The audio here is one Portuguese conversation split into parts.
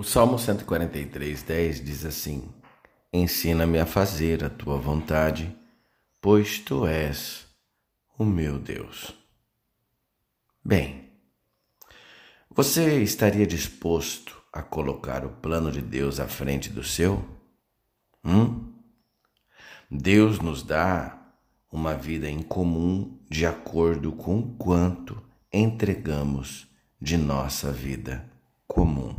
O Salmo 143, 10 diz assim: Ensina-me a fazer a tua vontade, pois tu és o meu Deus. Bem, você estaria disposto a colocar o plano de Deus à frente do seu? Hum? Deus nos dá uma vida em comum de acordo com quanto entregamos de nossa vida comum.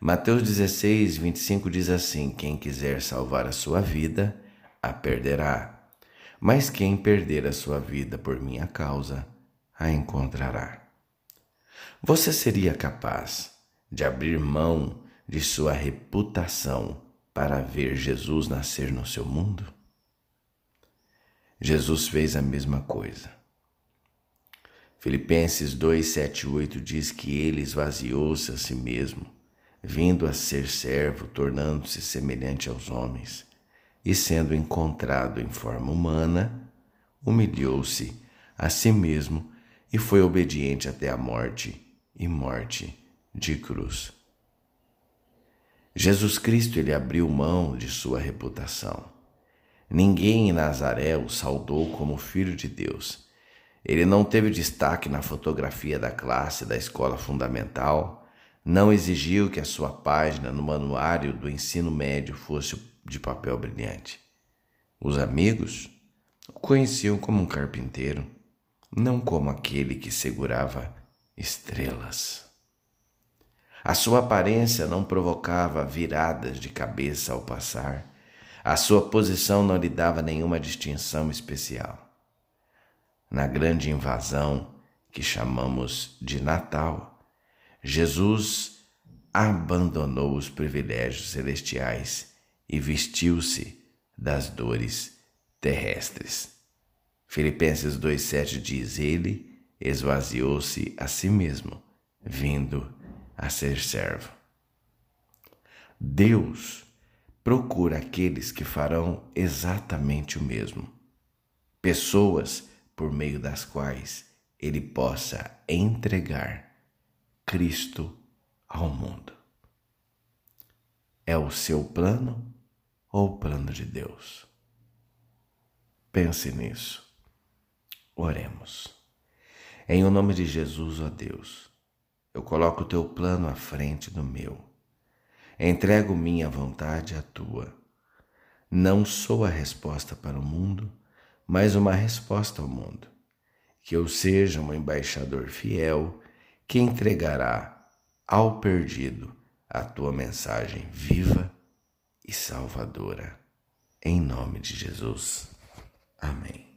Mateus 16, 25 diz assim: Quem quiser salvar a sua vida, a perderá. Mas quem perder a sua vida por minha causa, a encontrará. Você seria capaz de abrir mão de sua reputação para ver Jesus nascer no seu mundo? Jesus fez a mesma coisa. Filipenses 2, 7 8 diz que ele esvaziou-se a si mesmo, vindo a ser servo, tornando-se semelhante aos homens, e sendo encontrado em forma humana, humilhou-se a si mesmo e foi obediente até a morte e morte de cruz. Jesus Cristo ele abriu mão de sua reputação. Ninguém em Nazaré o saudou como filho de Deus ele não teve destaque na fotografia da classe da escola fundamental, não exigiu que a sua página no manuário do ensino médio fosse de papel brilhante. Os amigos o conheciam como um carpinteiro, não como aquele que segurava estrelas. A sua aparência não provocava viradas de cabeça ao passar, a sua posição não lhe dava nenhuma distinção especial na grande invasão que chamamos de Natal, Jesus abandonou os privilégios celestiais e vestiu-se das dores terrestres. Filipenses 2,7 diz: Ele esvaziou-se a si mesmo, vindo a ser servo. Deus procura aqueles que farão exatamente o mesmo. Pessoas por meio das quais ele possa entregar Cristo ao mundo. É o seu plano ou o plano de Deus? Pense nisso. Oremos. Em o nome de Jesus, ó Deus, eu coloco o teu plano à frente do meu. Entrego minha vontade à tua. Não sou a resposta para o mundo mas uma resposta ao mundo. Que eu seja um embaixador fiel que entregará ao perdido a tua mensagem viva e salvadora. Em nome de Jesus. Amém.